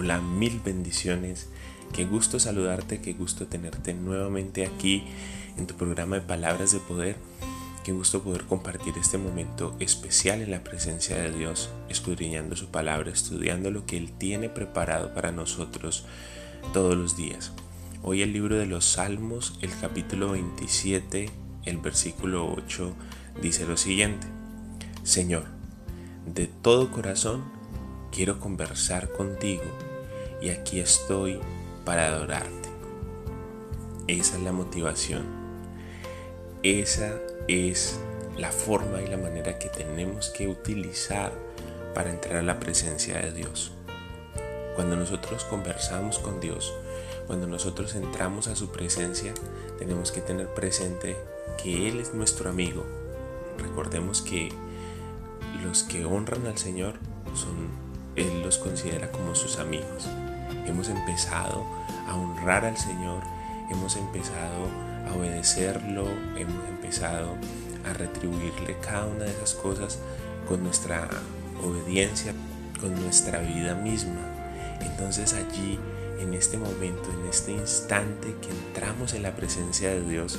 Hola, mil bendiciones. Qué gusto saludarte, qué gusto tenerte nuevamente aquí en tu programa de Palabras de Poder. Qué gusto poder compartir este momento especial en la presencia de Dios, escudriñando su palabra, estudiando lo que Él tiene preparado para nosotros todos los días. Hoy el libro de los Salmos, el capítulo 27, el versículo 8, dice lo siguiente. Señor, de todo corazón quiero conversar contigo y aquí estoy para adorarte. Esa es la motivación. Esa es la forma y la manera que tenemos que utilizar para entrar a la presencia de Dios. Cuando nosotros conversamos con Dios, cuando nosotros entramos a su presencia, tenemos que tener presente que Él es nuestro amigo. Recordemos que los que honran al Señor él los considera como sus amigos. Hemos empezado a honrar al Señor, hemos empezado a obedecerlo, hemos empezado a retribuirle cada una de esas cosas con nuestra obediencia, con nuestra vida misma. Entonces allí, en este momento, en este instante que entramos en la presencia de Dios,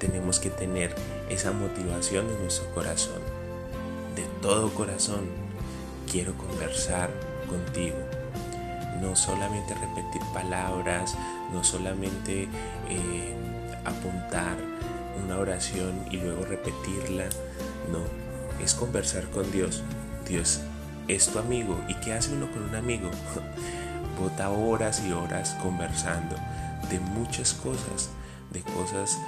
tenemos que tener esa motivación en nuestro corazón, de todo corazón, quiero conversar contigo. No solamente repetir palabras, no solamente eh, apuntar una oración y luego repetirla. No, es conversar con Dios. Dios es tu amigo. ¿Y qué hace uno con un amigo? Bota horas y horas conversando de muchas cosas, de cosas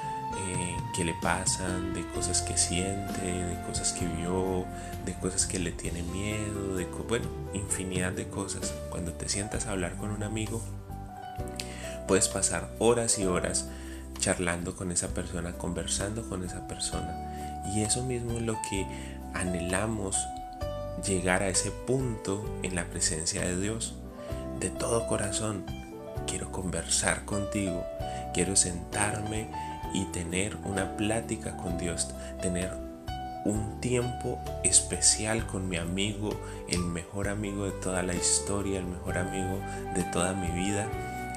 que le pasan, de cosas que siente, de cosas que vio, de cosas que le tiene miedo, de bueno, infinidad de cosas. Cuando te sientas a hablar con un amigo, puedes pasar horas y horas charlando con esa persona, conversando con esa persona. Y eso mismo es lo que anhelamos llegar a ese punto en la presencia de Dios. De todo corazón, quiero conversar contigo, quiero sentarme y tener una plática con Dios, tener un tiempo especial con mi amigo, el mejor amigo de toda la historia, el mejor amigo de toda mi vida.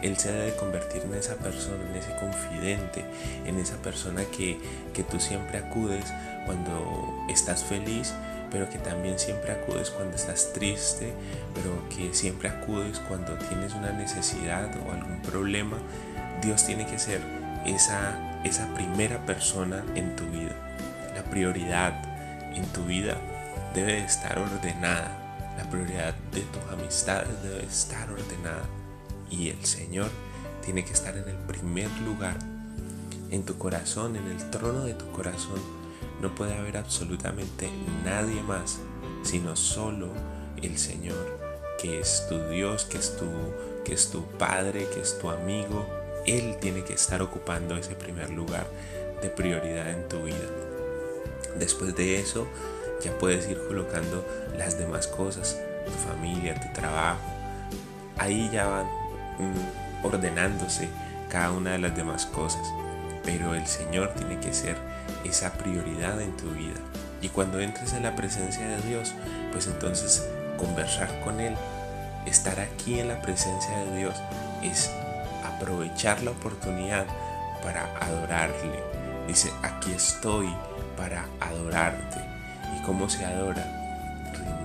Él se debe convertir en esa persona, en ese confidente, en esa persona que, que tú siempre acudes cuando estás feliz, pero que también siempre acudes cuando estás triste, pero que siempre acudes cuando tienes una necesidad o algún problema. Dios tiene que ser esa, esa primera persona en tu vida. La prioridad en tu vida debe estar ordenada. La prioridad de tus amistades debe estar ordenada. Y el Señor tiene que estar en el primer lugar. En tu corazón, en el trono de tu corazón, no puede haber absolutamente nadie más, sino solo el Señor, que es tu Dios, que es tu, que es tu Padre, que es tu amigo, él tiene que estar ocupando ese primer lugar de prioridad en tu vida. Después de eso, ya puedes ir colocando las demás cosas, tu familia, tu trabajo. Ahí ya van mm, ordenándose cada una de las demás cosas. Pero el Señor tiene que ser esa prioridad en tu vida. Y cuando entres en la presencia de Dios, pues entonces conversar con Él, estar aquí en la presencia de Dios, es aprovechar la oportunidad para adorarle. Dice, aquí estoy para adorarte. ¿Y cómo se adora?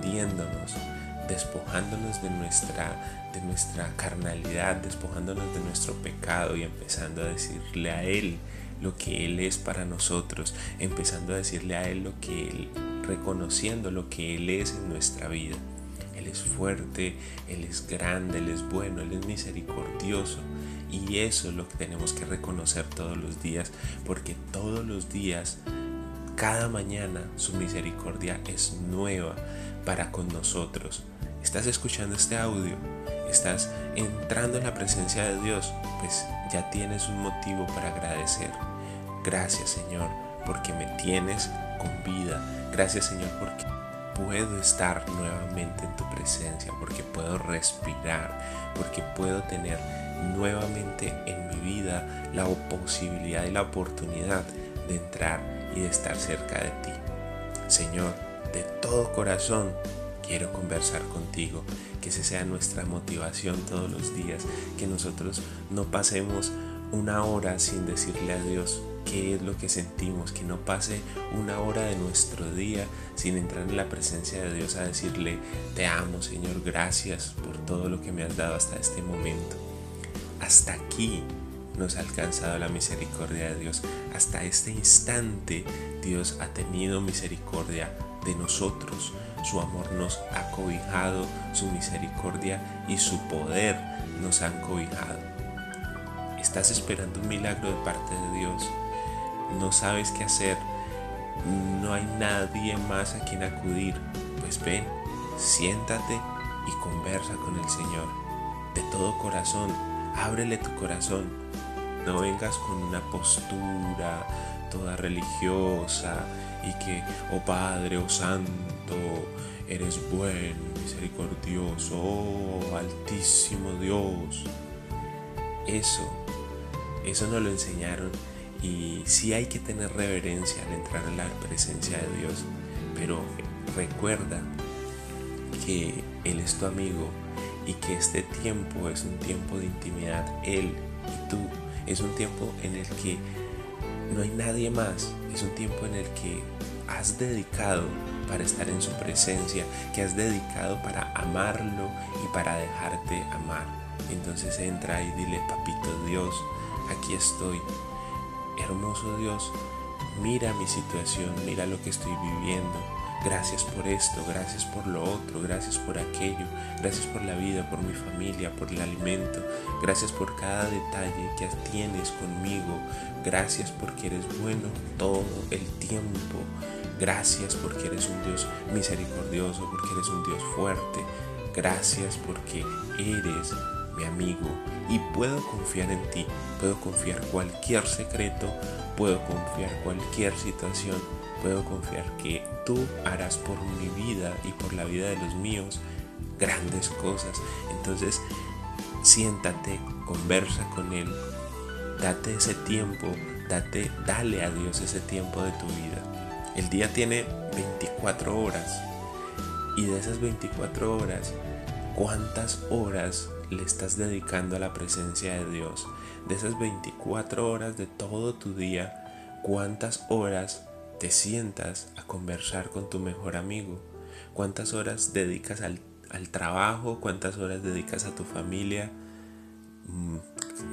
Rindiéndonos, despojándonos de nuestra, de nuestra carnalidad, despojándonos de nuestro pecado y empezando a decirle a Él lo que Él es para nosotros, empezando a decirle a Él lo que Él, reconociendo lo que Él es en nuestra vida. Él es fuerte, Él es grande, Él es bueno, Él es misericordioso. Y eso es lo que tenemos que reconocer todos los días, porque todos los días, cada mañana, su misericordia es nueva para con nosotros. ¿Estás escuchando este audio? ¿Estás entrando en la presencia de Dios? Pues ya tienes un motivo para agradecer. Gracias Señor, porque me tienes con vida. Gracias Señor, porque puedo estar nuevamente en tu presencia, porque puedo respirar, porque puedo tener nuevamente en mi vida la posibilidad y la oportunidad de entrar y de estar cerca de ti. Señor, de todo corazón quiero conversar contigo, que esa sea nuestra motivación todos los días, que nosotros no pasemos una hora sin decirle a Dios qué es lo que sentimos, que no pase una hora de nuestro día sin entrar en la presencia de Dios a decirle, te amo Señor, gracias por todo lo que me has dado hasta este momento. Hasta aquí nos ha alcanzado la misericordia de Dios. Hasta este instante Dios ha tenido misericordia de nosotros. Su amor nos ha cobijado, su misericordia y su poder nos han cobijado. ¿Estás esperando un milagro de parte de Dios? ¿No sabes qué hacer? ¿No hay nadie más a quien acudir? Pues ven, siéntate y conversa con el Señor. De todo corazón, ábrele tu corazón. No vengas con una postura toda religiosa y que, oh Padre, oh Santo, eres bueno, misericordioso, oh Altísimo Dios. Eso, eso nos lo enseñaron y sí hay que tener reverencia al entrar en la presencia de Dios, pero recuerda que Él es tu amigo y que este tiempo es un tiempo de intimidad, Él y tú. Es un tiempo en el que no hay nadie más, es un tiempo en el que has dedicado para estar en su presencia, que has dedicado para amarlo y para dejarte amar. Entonces entra y dile, papito Dios, aquí estoy. Hermoso Dios, mira mi situación, mira lo que estoy viviendo. Gracias por esto, gracias por lo otro, gracias por aquello, gracias por la vida, por mi familia, por el alimento, gracias por cada detalle que tienes conmigo, gracias porque eres bueno todo el tiempo, gracias porque eres un Dios misericordioso, porque eres un Dios fuerte, gracias porque eres mi amigo y puedo confiar en ti, puedo confiar cualquier secreto, puedo confiar cualquier situación, puedo confiar que tú harás por mi vida y por la vida de los míos grandes cosas. Entonces, siéntate, conversa con Él, date ese tiempo, date, dale a Dios ese tiempo de tu vida. El día tiene 24 horas y de esas 24 horas, ¿cuántas horas le estás dedicando a la presencia de Dios? De esas 24 horas de todo tu día, ¿cuántas horas te sientas a conversar con tu mejor amigo? ¿Cuántas horas dedicas al, trabajo? ¿Cuántas horas dedicas a tu familia? Mm,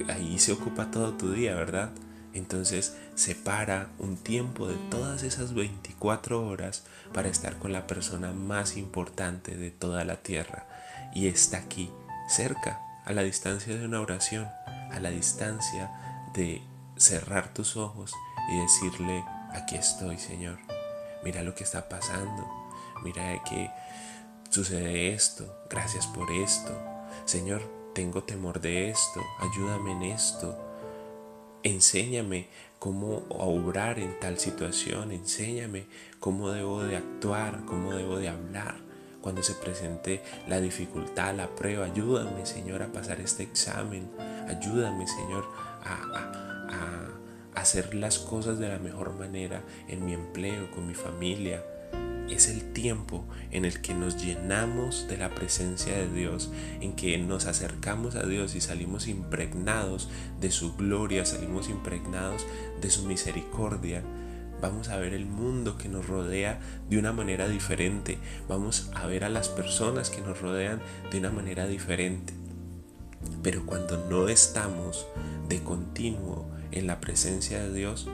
ahí se ocupa todo tu día, ¿verdad? Entonces separa un tiempo de todas esas 24 horas para estar con la persona más importante de toda la tierra. Y está aquí, cerca, a la distancia de una oración, a la distancia de cerrar tus ojos y decirle, aquí estoy, Señor. Mira lo que está pasando. Mira que sucede esto. Gracias por esto. Señor, tengo temor de esto. Ayúdame en esto. Enséñame cómo obrar en tal situación. Enséñame cómo debo de actuar, cómo debo de hablar. Cuando se presente la dificultad, la prueba, ayúdame, Señor, a pasar este examen. Ayúdame, Señor, a, a hacer las cosas de la mejor manera en mi empleo, con mi familia. Es el tiempo en el que nos llenamos de la presencia de Dios, en que nos acercamos a Dios y salimos impregnados de su gloria, salimos impregnados de su misericordia. Vamos a ver el mundo que nos rodea de una manera diferente. Vamos a ver a las personas que nos rodean de una manera diferente. Pero cuando no estamos de continuo en la presencia de Dios,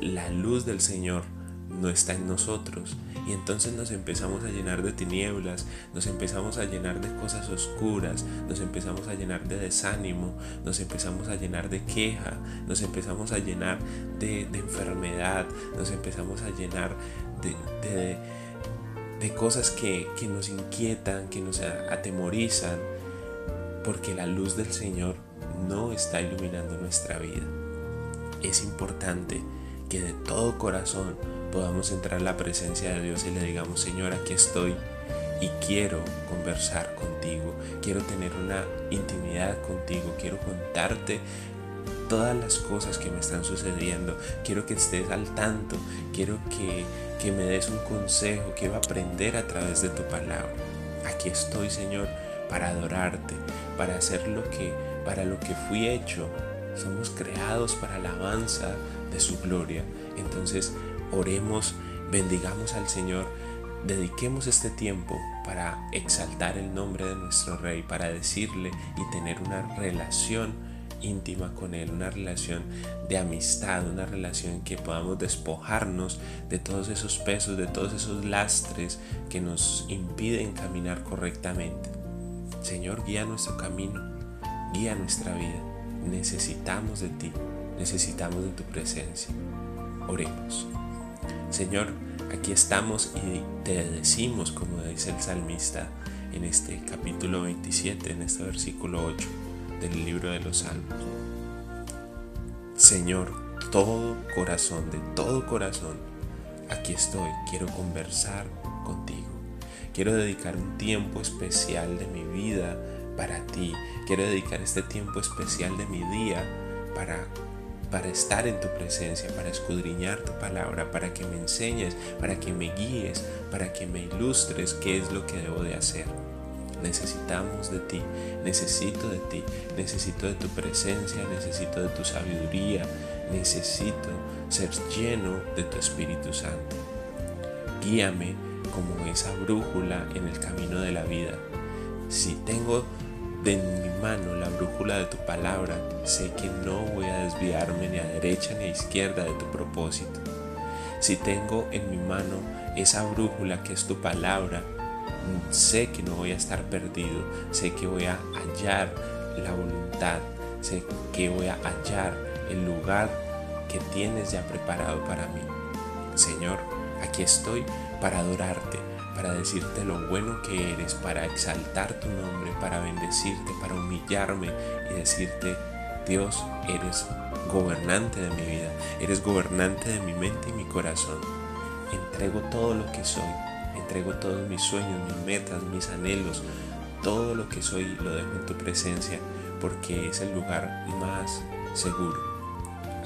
la luz del Señor no está en nosotros. Y entonces nos empezamos a llenar de tinieblas, nos empezamos a llenar de cosas oscuras, nos empezamos a llenar de desánimo, nos empezamos a llenar de queja, nos empezamos a llenar de, enfermedad, nos empezamos a llenar de, cosas que nos inquietan, que nos atemorizan, porque la luz del Señor no está iluminando nuestra vida es importante que de todo corazón podamos entrar en la presencia de Dios y le digamos, Señor, aquí estoy y quiero conversar contigo, quiero tener una intimidad contigo, quiero contarte todas las cosas que me están sucediendo, quiero que estés al tanto, quiero que que me des un consejo, quiero aprender a través de tu palabra. Aquí estoy, Señor, para adorarte, para hacer lo que para lo que fui hecho. Somos creados para la alabanza de su gloria. Entonces, oremos, bendigamos al Señor, dediquemos este tiempo para exaltar el nombre de nuestro Rey, para decirle y tener una relación íntima con Él, una relación de amistad, una relación en que podamos despojarnos de todos esos pesos, de todos esos lastres que nos impiden caminar correctamente. Señor, guía nuestro camino, guía nuestra vida. Necesitamos de ti, necesitamos de tu presencia. Oremos. Señor, aquí estamos y te decimos, como dice el salmista en este capítulo 27, en este versículo 8 del libro de los Salmos. Señor, todo corazón, de todo corazón, aquí estoy, quiero conversar contigo. Quiero dedicar un tiempo especial de mi vida para ti. Quiero dedicar este tiempo especial de mi día para para estar en tu presencia, para escudriñar tu palabra, para que me enseñes, para que me guíes, para que me ilustres qué es lo que debo de hacer. Necesitamos de ti, necesito de ti, necesito de tu presencia, necesito de tu sabiduría, necesito ser lleno de tu Espíritu Santo. Guíame como esa brújula en el camino de la vida. Si tengo en mi mano la brújula de tu palabra, sé que no voy a desviarme ni a derecha ni a izquierda de tu propósito. Si tengo en mi mano esa brújula que es tu palabra, sé que no voy a estar perdido, sé que voy a hallar la voluntad, sé que voy a hallar el lugar que tienes ya preparado para mí. Señor, aquí estoy para adorarte, para decirte lo bueno que eres, para exaltar tu nombre, para bendecirte, para humillarme y decirte, Dios, eres gobernante de mi vida, eres gobernante de mi mente y mi corazón. Entrego todo lo que soy, entrego todos mis sueños, mis metas, mis anhelos, todo lo que soy lo dejo en tu presencia porque es el lugar más seguro.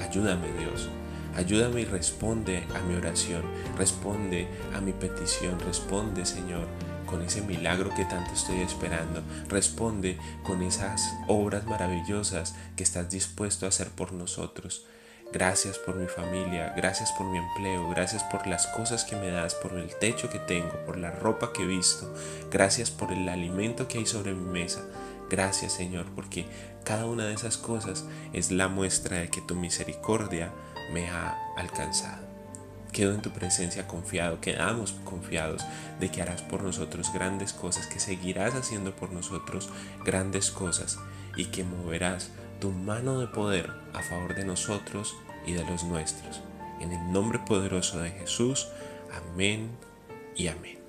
Ayúdame Dios Ayúdame y responde a mi oración, responde a mi petición, responde Señor con ese milagro que tanto estoy esperando, responde con esas obras maravillosas que estás dispuesto a hacer por nosotros. Gracias por mi familia, gracias por mi empleo, gracias por las cosas que me das, por el techo que tengo, por la ropa que he visto, gracias por el alimento que hay sobre mi mesa. Gracias Señor, porque cada una de esas cosas es la muestra de que tu misericordia me ha alcanzado. Quedo en tu presencia confiado, quedamos confiados de que harás por nosotros grandes cosas, que seguirás haciendo por nosotros grandes cosas y que moverás tu mano de poder a favor de nosotros y de los nuestros. En el nombre poderoso de Jesús, amén y amén.